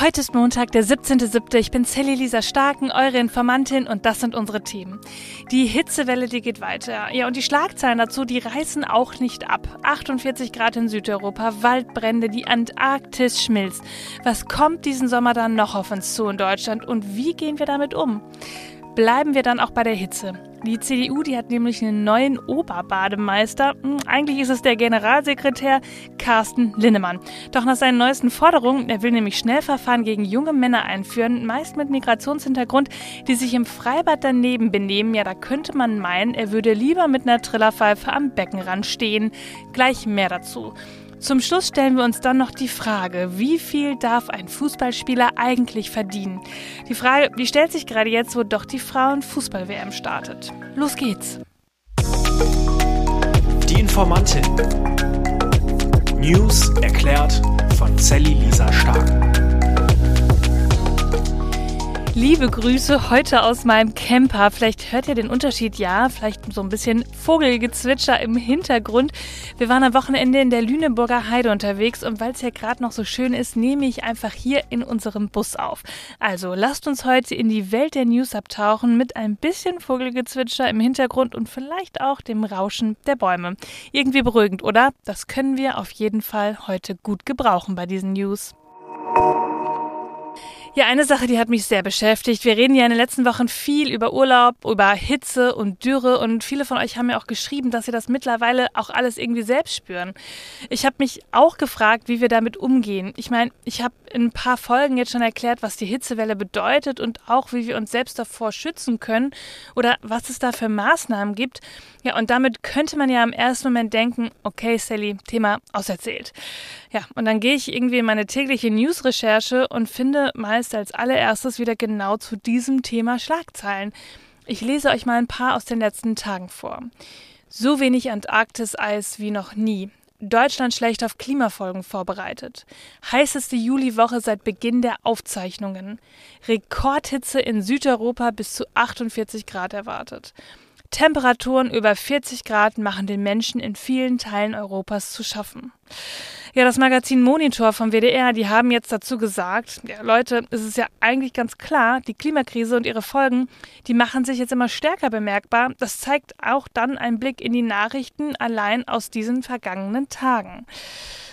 Heute ist Montag, der 17.07. Ich bin Sally Lisa Starken, eure Informantin und das sind unsere Themen. Die Hitzewelle, die geht weiter. Ja, und die Schlagzeilen dazu, die reißen auch nicht ab. 48 Grad in Südeuropa, Waldbrände, die Antarktis schmilzt. Was kommt diesen Sommer dann noch auf uns zu in Deutschland und wie gehen wir damit um? Bleiben wir dann auch bei der Hitze. Die CDU, die hat nämlich einen neuen Oberbademeister. Hm, eigentlich ist es der Generalsekretär Carsten Linnemann. Doch nach seinen neuesten Forderungen, er will nämlich Schnellverfahren gegen junge Männer einführen, meist mit Migrationshintergrund, die sich im Freibad daneben benehmen. Ja, da könnte man meinen, er würde lieber mit einer Trillerpfeife am Beckenrand stehen. Gleich mehr dazu. Zum Schluss stellen wir uns dann noch die Frage, wie viel darf ein Fußballspieler eigentlich verdienen? Die Frage, die stellt sich gerade jetzt, wo doch die Frauen-Fußball-WM startet. Los geht's! Die Informantin. News erklärt von Sally Lisa Stark. Liebe Grüße heute aus meinem Camper. Vielleicht hört ihr den Unterschied, ja, vielleicht so ein bisschen Vogelgezwitscher im Hintergrund. Wir waren am Wochenende in der Lüneburger Heide unterwegs und weil es ja gerade noch so schön ist, nehme ich einfach hier in unserem Bus auf. Also lasst uns heute in die Welt der News abtauchen mit ein bisschen Vogelgezwitscher im Hintergrund und vielleicht auch dem Rauschen der Bäume. Irgendwie beruhigend, oder? Das können wir auf jeden Fall heute gut gebrauchen bei diesen News. Ja, eine Sache, die hat mich sehr beschäftigt. Wir reden ja in den letzten Wochen viel über Urlaub, über Hitze und Dürre und viele von euch haben mir auch geschrieben, dass sie das mittlerweile auch alles irgendwie selbst spüren. Ich habe mich auch gefragt, wie wir damit umgehen. Ich meine, ich habe in ein paar Folgen jetzt schon erklärt, was die Hitzewelle bedeutet und auch, wie wir uns selbst davor schützen können oder was es da für Maßnahmen gibt. Ja, und damit könnte man ja im ersten Moment denken, okay, Sally, Thema auserzählt. Ja, und dann gehe ich irgendwie in meine tägliche News-Recherche und finde meist als allererstes wieder genau zu diesem Thema Schlagzeilen. Ich lese euch mal ein paar aus den letzten Tagen vor. So wenig Antarktis-Eis wie noch nie. Deutschland schlecht auf Klimafolgen vorbereitet. Heißeste Juliwoche seit Beginn der Aufzeichnungen. Rekordhitze in Südeuropa bis zu 48 Grad erwartet. Temperaturen über 40 Grad machen den Menschen in vielen Teilen Europas zu schaffen. Ja, das Magazin Monitor vom WDR, die haben jetzt dazu gesagt, ja, Leute, es ist ja eigentlich ganz klar, die Klimakrise und ihre Folgen, die machen sich jetzt immer stärker bemerkbar. Das zeigt auch dann ein Blick in die Nachrichten allein aus diesen vergangenen Tagen.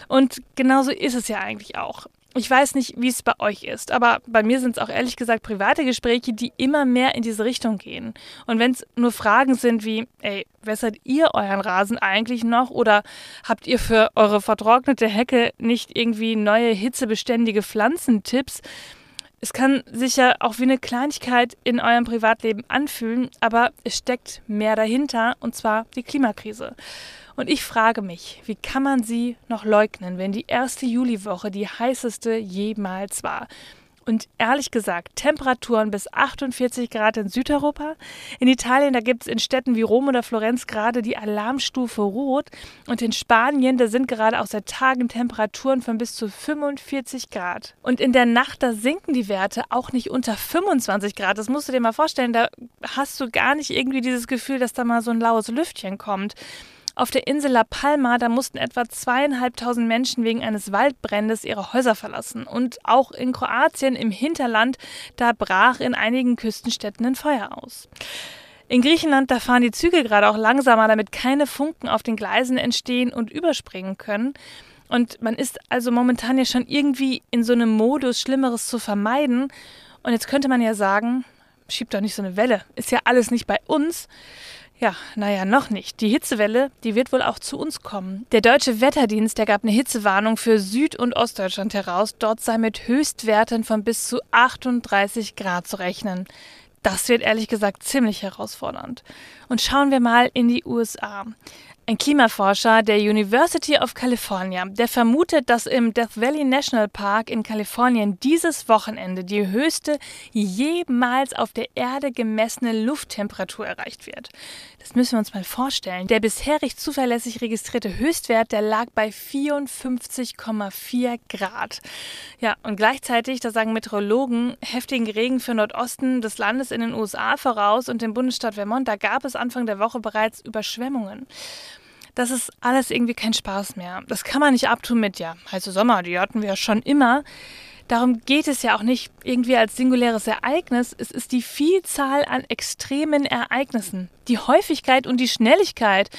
Und genauso ist es ja eigentlich auch. Ich weiß nicht, wie es bei euch ist, aber bei mir sind es auch ehrlich gesagt private Gespräche, die immer mehr in diese Richtung gehen. Und wenn es nur Fragen sind wie, ey, wässert ihr euren Rasen eigentlich noch oder habt ihr für eure vertrocknete Hecke nicht irgendwie neue hitzebeständige Pflanzentipps? Es kann sich ja auch wie eine Kleinigkeit in eurem Privatleben anfühlen, aber es steckt mehr dahinter, und zwar die Klimakrise. Und ich frage mich, wie kann man sie noch leugnen, wenn die erste Juliwoche die heißeste jemals war? Und ehrlich gesagt, Temperaturen bis 48 Grad in Südeuropa. In Italien, da gibt es in Städten wie Rom oder Florenz gerade die Alarmstufe Rot. Und in Spanien, da sind gerade auch seit Tagen Temperaturen von bis zu 45 Grad. Und in der Nacht, da sinken die Werte auch nicht unter 25 Grad. Das musst du dir mal vorstellen. Da hast du gar nicht irgendwie dieses Gefühl, dass da mal so ein laues Lüftchen kommt. Auf der Insel La Palma, da mussten etwa zweieinhalbtausend Menschen wegen eines Waldbrandes ihre Häuser verlassen. Und auch in Kroatien im Hinterland, da brach in einigen Küstenstädten ein Feuer aus. In Griechenland, da fahren die Züge gerade auch langsamer, damit keine Funken auf den Gleisen entstehen und überspringen können. Und man ist also momentan ja schon irgendwie in so einem Modus, Schlimmeres zu vermeiden. Und jetzt könnte man ja sagen, schiebt doch nicht so eine Welle, ist ja alles nicht bei uns. Ja, naja, noch nicht. Die Hitzewelle, die wird wohl auch zu uns kommen. Der deutsche Wetterdienst, der gab eine Hitzewarnung für Süd- und Ostdeutschland heraus. Dort sei mit Höchstwerten von bis zu 38 Grad zu rechnen. Das wird ehrlich gesagt ziemlich herausfordernd. Und schauen wir mal in die USA. Ein Klimaforscher der University of California, der vermutet, dass im Death Valley National Park in Kalifornien dieses Wochenende die höchste jemals auf der Erde gemessene Lufttemperatur erreicht wird. Das müssen wir uns mal vorstellen. Der bisherig zuverlässig registrierte Höchstwert, der lag bei 54,4 Grad. Ja, und gleichzeitig, da sagen Meteorologen, heftigen Regen für Nordosten des Landes in den USA voraus und im Bundesstaat Vermont, da gab es Anfang der Woche bereits Überschwemmungen das ist alles irgendwie kein Spaß mehr. Das kann man nicht abtun mit, ja, heiße Sommer, die hatten wir ja schon immer. Darum geht es ja auch nicht irgendwie als singuläres Ereignis. Es ist die Vielzahl an extremen Ereignissen, die Häufigkeit und die Schnelligkeit.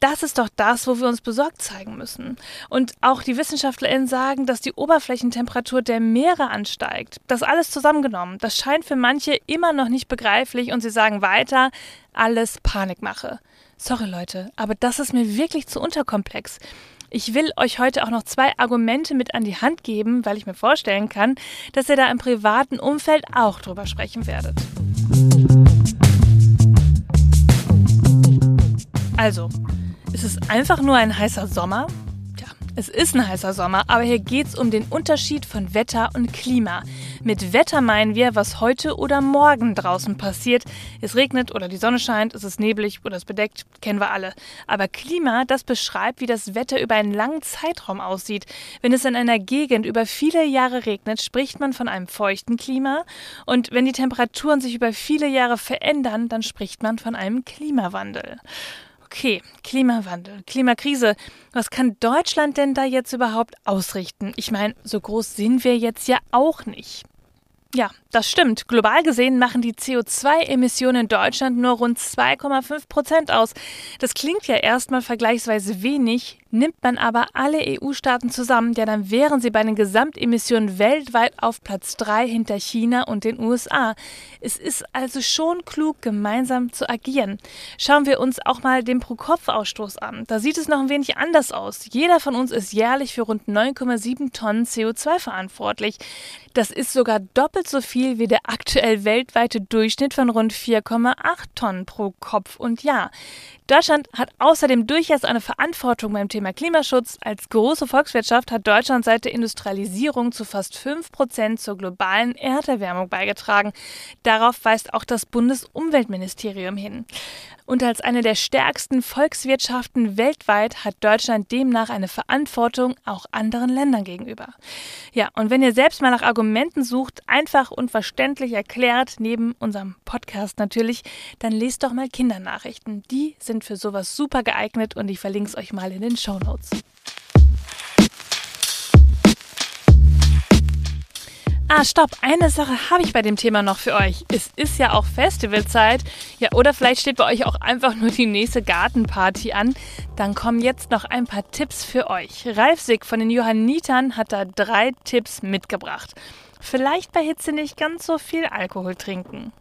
Das ist doch das, wo wir uns besorgt zeigen müssen. Und auch die WissenschaftlerInnen sagen, dass die Oberflächentemperatur der Meere ansteigt. Das alles zusammengenommen, das scheint für manche immer noch nicht begreiflich und sie sagen weiter, alles Panikmache. Sorry Leute, aber das ist mir wirklich zu unterkomplex. Ich will euch heute auch noch zwei Argumente mit an die Hand geben, weil ich mir vorstellen kann, dass ihr da im privaten Umfeld auch drüber sprechen werdet. Also, ist es einfach nur ein heißer Sommer? Es ist ein heißer Sommer, aber hier geht es um den Unterschied von Wetter und Klima. Mit Wetter meinen wir, was heute oder morgen draußen passiert. Es regnet oder die Sonne scheint, es ist neblig oder es bedeckt, kennen wir alle. Aber Klima, das beschreibt, wie das Wetter über einen langen Zeitraum aussieht. Wenn es in einer Gegend über viele Jahre regnet, spricht man von einem feuchten Klima. Und wenn die Temperaturen sich über viele Jahre verändern, dann spricht man von einem Klimawandel. Okay, Klimawandel, Klimakrise. Was kann Deutschland denn da jetzt überhaupt ausrichten? Ich meine, so groß sind wir jetzt ja auch nicht. Ja, das stimmt. Global gesehen machen die CO2-Emissionen in Deutschland nur rund 2,5 Prozent aus. Das klingt ja erstmal vergleichsweise wenig, nimmt man aber alle EU-Staaten zusammen, ja, dann wären sie bei den Gesamtemissionen weltweit auf Platz 3 hinter China und den USA. Es ist also schon klug, gemeinsam zu agieren. Schauen wir uns auch mal den Pro-Kopf-Ausstoß an. Da sieht es noch ein wenig anders aus. Jeder von uns ist jährlich für rund 9,7 Tonnen CO2 verantwortlich. Das ist sogar doppelt so viel wie der aktuell weltweite Durchschnitt von rund 4,8 Tonnen pro Kopf und Jahr. Deutschland hat außerdem durchaus eine Verantwortung beim Thema Klimaschutz. Als große Volkswirtschaft hat Deutschland seit der Industrialisierung zu fast 5 Prozent zur globalen Erderwärmung beigetragen. Darauf weist auch das Bundesumweltministerium hin. Und als eine der stärksten Volkswirtschaften weltweit hat Deutschland demnach eine Verantwortung auch anderen Ländern gegenüber. Ja, und wenn ihr selbst mal nach Argumenten sucht, einfach und verständlich erklärt, neben unserem Podcast natürlich, dann lest doch mal Kindernachrichten. Die sind für sowas super geeignet und ich verlinke es euch mal in den Show Notes. Ah, stopp, eine Sache habe ich bei dem Thema noch für euch. Es ist ja auch Festivalzeit. Ja, oder vielleicht steht bei euch auch einfach nur die nächste Gartenparty an. Dann kommen jetzt noch ein paar Tipps für euch. Ralf Sick von den Johannitern hat da drei Tipps mitgebracht. Vielleicht bei Hitze nicht ganz so viel Alkohol trinken.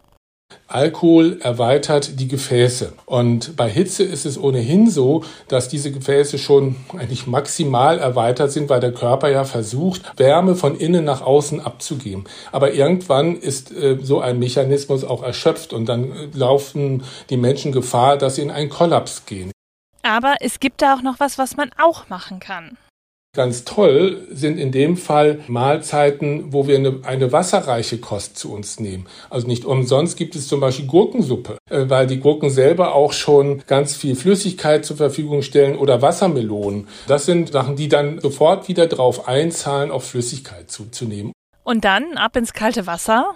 Alkohol erweitert die Gefäße. Und bei Hitze ist es ohnehin so, dass diese Gefäße schon eigentlich maximal erweitert sind, weil der Körper ja versucht, Wärme von innen nach außen abzugeben. Aber irgendwann ist äh, so ein Mechanismus auch erschöpft und dann äh, laufen die Menschen Gefahr, dass sie in einen Kollaps gehen. Aber es gibt da auch noch was, was man auch machen kann. Ganz toll sind in dem Fall Mahlzeiten, wo wir eine, eine, wasserreiche Kost zu uns nehmen. Also nicht umsonst gibt es zum Beispiel Gurkensuppe, äh, weil die Gurken selber auch schon ganz viel Flüssigkeit zur Verfügung stellen oder Wassermelonen. Das sind Sachen, die dann sofort wieder drauf einzahlen, auch Flüssigkeit zuzunehmen. Und dann ab ins kalte Wasser?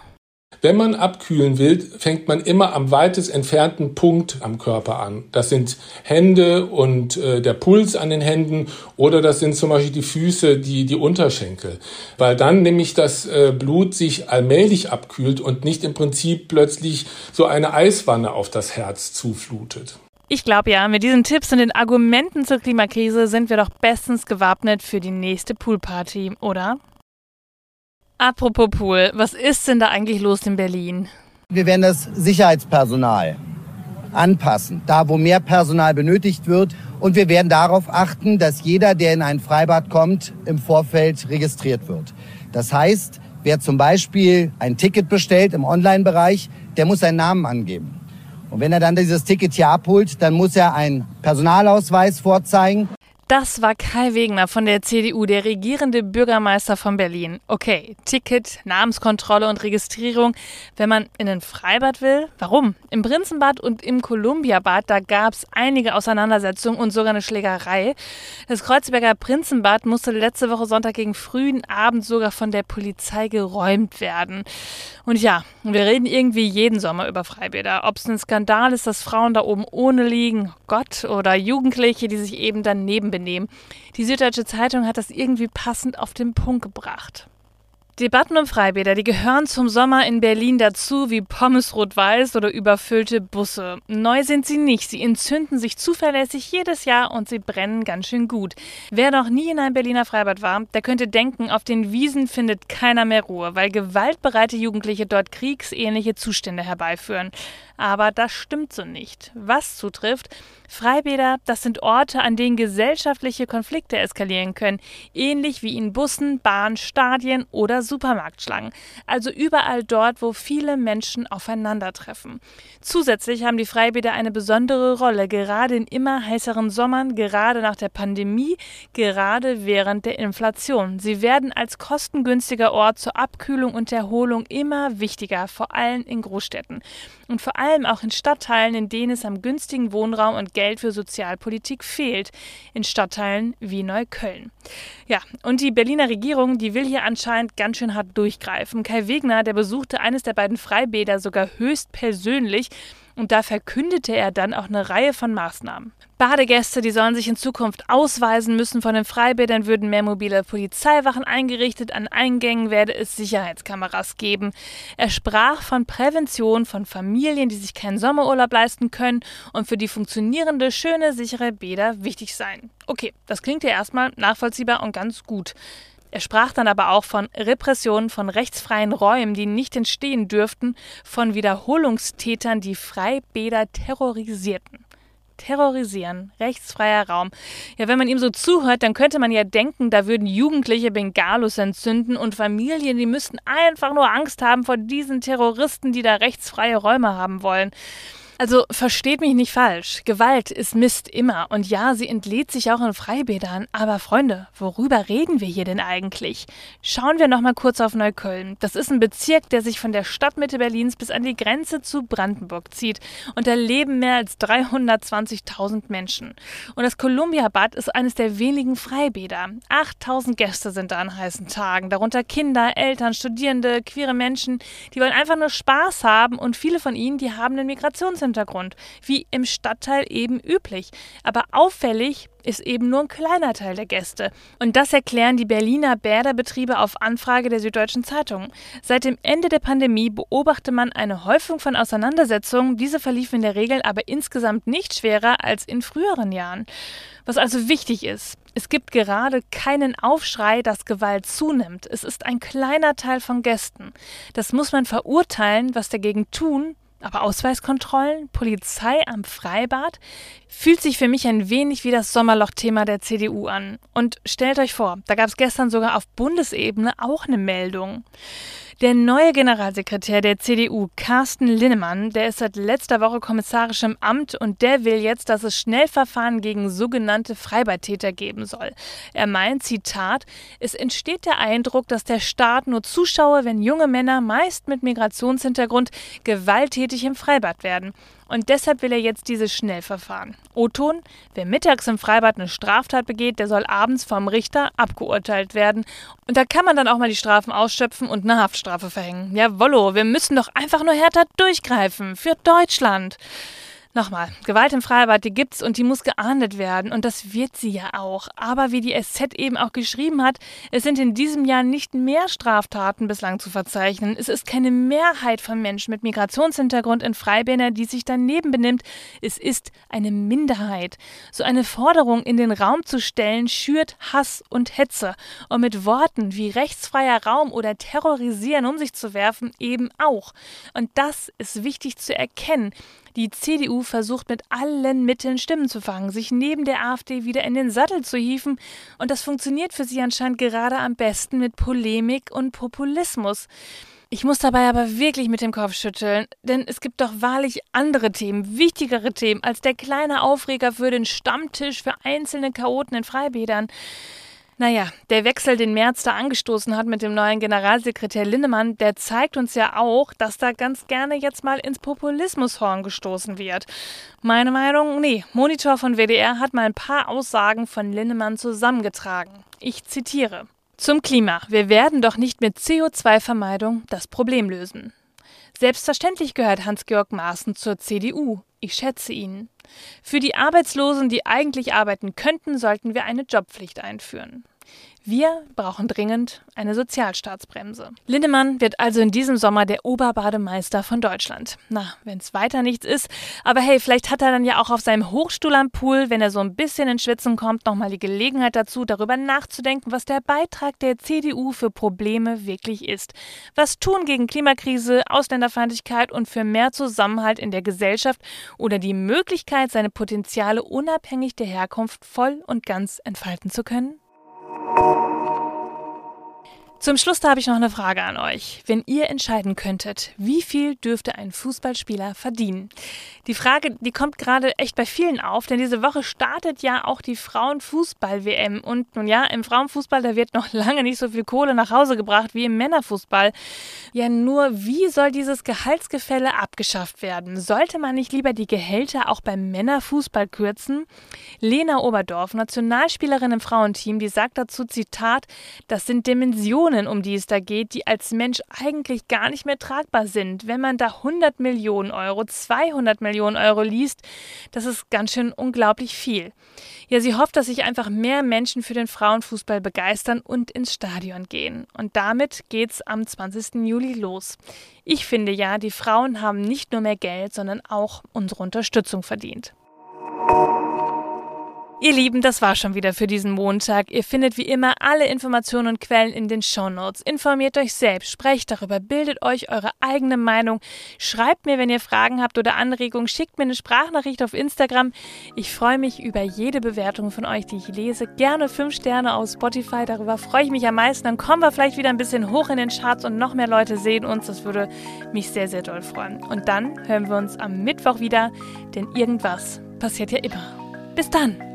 Wenn man abkühlen will, fängt man immer am weitest entfernten Punkt am Körper an. Das sind Hände und äh, der Puls an den Händen oder das sind zum Beispiel die Füße, die, die Unterschenkel. Weil dann nämlich das äh, Blut sich allmählich abkühlt und nicht im Prinzip plötzlich so eine Eiswanne auf das Herz zuflutet. Ich glaube ja, mit diesen Tipps und den Argumenten zur Klimakrise sind wir doch bestens gewappnet für die nächste Poolparty, oder? Apropos Pool, was ist denn da eigentlich los in Berlin? Wir werden das Sicherheitspersonal anpassen, da wo mehr Personal benötigt wird. Und wir werden darauf achten, dass jeder, der in ein Freibad kommt, im Vorfeld registriert wird. Das heißt, wer zum Beispiel ein Ticket bestellt im Online-Bereich, der muss seinen Namen angeben. Und wenn er dann dieses Ticket hier abholt, dann muss er einen Personalausweis vorzeigen. Das war Kai Wegner von der CDU, der regierende Bürgermeister von Berlin. Okay, Ticket, Namenskontrolle und Registrierung, wenn man in ein Freibad will. Warum? Im Prinzenbad und im Kolumbiabad, da gab es einige Auseinandersetzungen und sogar eine Schlägerei. Das Kreuzberger Prinzenbad musste letzte Woche Sonntag gegen frühen Abend sogar von der Polizei geräumt werden. Und ja, wir reden irgendwie jeden Sommer über Freibäder. Ob es ein Skandal ist, dass Frauen da oben ohne liegen, Gott, oder Jugendliche, die sich eben daneben benehmen. Die Süddeutsche Zeitung hat das irgendwie passend auf den Punkt gebracht. Debatten um Freibäder, die gehören zum Sommer in Berlin dazu wie Pommes rot-weiß oder überfüllte Busse. Neu sind sie nicht. Sie entzünden sich zuverlässig jedes Jahr und sie brennen ganz schön gut. Wer noch nie in einem Berliner Freibad war, der könnte denken, auf den Wiesen findet keiner mehr Ruhe, weil gewaltbereite Jugendliche dort kriegsähnliche Zustände herbeiführen. Aber das stimmt so nicht. Was zutrifft, Freibäder, das sind Orte, an denen gesellschaftliche Konflikte eskalieren können, ähnlich wie in Bussen, Bahn, Stadien oder Supermarktschlangen. Also überall dort, wo viele Menschen aufeinandertreffen. Zusätzlich haben die Freibäder eine besondere Rolle, gerade in immer heißeren Sommern, gerade nach der Pandemie, gerade während der Inflation. Sie werden als kostengünstiger Ort zur Abkühlung und Erholung immer wichtiger, vor allem in Großstädten. Und vor allem auch in Stadtteilen, in denen es am günstigen Wohnraum und Geld für Sozialpolitik fehlt. In Stadtteilen wie Neukölln. Ja, und die Berliner Regierung, die will hier anscheinend ganz schön hart durchgreifen. Kai Wegner, der besuchte eines der beiden Freibäder sogar höchst persönlich und da verkündete er dann auch eine Reihe von Maßnahmen. Badegäste, die sollen sich in Zukunft ausweisen müssen von den Freibädern, würden mehr mobile Polizeiwachen eingerichtet, an Eingängen werde es Sicherheitskameras geben. Er sprach von Prävention von Familien, die sich keinen Sommerurlaub leisten können und für die funktionierende, schöne, sichere Bäder wichtig seien. Okay, das klingt ja erstmal nachvollziehbar und ganz gut. Er sprach dann aber auch von Repressionen von rechtsfreien Räumen, die nicht entstehen dürften, von Wiederholungstätern, die Freibäder terrorisierten. Terrorisieren, rechtsfreier Raum. Ja, wenn man ihm so zuhört, dann könnte man ja denken, da würden Jugendliche Bengalos entzünden und Familien, die müssten einfach nur Angst haben vor diesen Terroristen, die da rechtsfreie Räume haben wollen. Also versteht mich nicht falsch. Gewalt ist Mist immer. Und ja, sie entlädt sich auch in Freibädern. Aber Freunde, worüber reden wir hier denn eigentlich? Schauen wir nochmal kurz auf Neukölln. Das ist ein Bezirk, der sich von der Stadtmitte Berlins bis an die Grenze zu Brandenburg zieht. Und da leben mehr als 320.000 Menschen. Und das Columbia-Bad ist eines der wenigen Freibäder. 8000 Gäste sind da an heißen Tagen. Darunter Kinder, Eltern, Studierende, queere Menschen. Die wollen einfach nur Spaß haben. Und viele von ihnen, die haben einen Migrations Migrationshintergrund, wie im Stadtteil eben üblich. Aber auffällig ist eben nur ein kleiner Teil der Gäste. Und das erklären die Berliner Bäderbetriebe auf Anfrage der Süddeutschen Zeitung. Seit dem Ende der Pandemie beobachte man eine Häufung von Auseinandersetzungen. Diese verliefen in der Regel aber insgesamt nicht schwerer als in früheren Jahren. Was also wichtig ist, es gibt gerade keinen Aufschrei, dass Gewalt zunimmt. Es ist ein kleiner Teil von Gästen. Das muss man verurteilen, was dagegen tun, aber Ausweiskontrollen, Polizei am Freibad fühlt sich für mich ein wenig wie das Sommerloch-Thema der CDU an. Und stellt euch vor, da gab es gestern sogar auf Bundesebene auch eine Meldung. Der neue Generalsekretär der CDU, Carsten Linnemann, der ist seit letzter Woche kommissarisch im Amt und der will jetzt, dass es Schnellverfahren gegen sogenannte Freibadtäter geben soll. Er meint, Zitat, es entsteht der Eindruck, dass der Staat nur zuschaue, wenn junge Männer, meist mit Migrationshintergrund, gewalttätig im Freibad werden. Und deshalb will er jetzt dieses Schnellverfahren. O-Ton, wer mittags im Freibad eine Straftat begeht, der soll abends vom Richter abgeurteilt werden. Und da kann man dann auch mal die Strafen ausschöpfen und eine Haftstrafe verhängen. Jawollo, wir müssen doch einfach nur härter durchgreifen. Für Deutschland. Nochmal, Gewalt im Freibad, die gibt's und die muss geahndet werden und das wird sie ja auch. Aber wie die SZ eben auch geschrieben hat, es sind in diesem Jahr nicht mehr Straftaten bislang zu verzeichnen. Es ist keine Mehrheit von Menschen mit Migrationshintergrund in Freibädern, die sich daneben benimmt. Es ist eine Minderheit. So eine Forderung in den Raum zu stellen, schürt Hass und Hetze. Und mit Worten wie rechtsfreier Raum oder terrorisieren um sich zu werfen eben auch. Und das ist wichtig zu erkennen. Die CDU versucht mit allen Mitteln Stimmen zu fangen, sich neben der AfD wieder in den Sattel zu hieven. Und das funktioniert für sie anscheinend gerade am besten mit Polemik und Populismus. Ich muss dabei aber wirklich mit dem Kopf schütteln, denn es gibt doch wahrlich andere Themen, wichtigere Themen als der kleine Aufreger für den Stammtisch für einzelne Chaoten in Freibädern. Naja, der Wechsel, den Merz da angestoßen hat mit dem neuen Generalsekretär Linnemann, der zeigt uns ja auch, dass da ganz gerne jetzt mal ins Populismushorn gestoßen wird. Meine Meinung? Nee, Monitor von WDR hat mal ein paar Aussagen von Linnemann zusammengetragen. Ich zitiere. Zum Klima. Wir werden doch nicht mit CO2-Vermeidung das Problem lösen. Selbstverständlich gehört Hans-Georg Maaßen zur CDU. Ich schätze ihn. Für die Arbeitslosen, die eigentlich arbeiten könnten, sollten wir eine Jobpflicht einführen. Wir brauchen dringend eine Sozialstaatsbremse. Lindemann wird also in diesem Sommer der Oberbademeister von Deutschland. Na, wenn es weiter nichts ist. Aber hey, vielleicht hat er dann ja auch auf seinem Hochstuhl am Pool, wenn er so ein bisschen in Schwitzen kommt, nochmal die Gelegenheit dazu, darüber nachzudenken, was der Beitrag der CDU für Probleme wirklich ist. Was tun gegen Klimakrise, Ausländerfeindlichkeit und für mehr Zusammenhalt in der Gesellschaft oder die Möglichkeit, seine Potenziale unabhängig der Herkunft voll und ganz entfalten zu können? you. Zum Schluss habe ich noch eine Frage an euch. Wenn ihr entscheiden könntet, wie viel dürfte ein Fußballspieler verdienen? Die Frage, die kommt gerade echt bei vielen auf, denn diese Woche startet ja auch die Frauenfußball-WM. Und nun ja, im Frauenfußball, da wird noch lange nicht so viel Kohle nach Hause gebracht wie im Männerfußball. Ja, nur wie soll dieses Gehaltsgefälle abgeschafft werden? Sollte man nicht lieber die Gehälter auch beim Männerfußball kürzen? Lena Oberdorf, Nationalspielerin im Frauenteam, die sagt dazu, Zitat, das sind Dimensionen Summen, um die es da geht, die als Mensch eigentlich gar nicht mehr tragbar sind. Wenn man da 100 Millionen Euro, 200 Millionen Euro liest, das ist ganz schön unglaublich viel. Ja, sie hofft, dass sich einfach mehr Menschen für den Frauenfußball begeistern und ins Stadion gehen. Und damit geht's am 20. Juli los. Ich finde ja, die Frauen haben nicht nur mehr Geld, sondern auch unsere Unterstützung verdient. Ihr Lieben, das war schon wieder für diesen Montag. Ihr findet wie immer alle Informationen und Quellen in den Shownotes. Informiert euch selbst, sprecht darüber, bildet euch eure eigene Meinung. Schreibt mir, wenn ihr Fragen habt oder Anregungen, schickt mir eine Sprachnachricht auf Instagram. Ich freue mich über jede Bewertung von euch, die ich lese. Gerne fünf Sterne auf Spotify, darüber freue ich mich am meisten. Dann kommen wir vielleicht wieder ein bisschen hoch in den Charts und noch mehr Leute sehen uns. Das würde mich sehr, sehr doll freuen. Und dann hören wir uns am Mittwoch wieder, denn irgendwas passiert ja immer. Bis dann!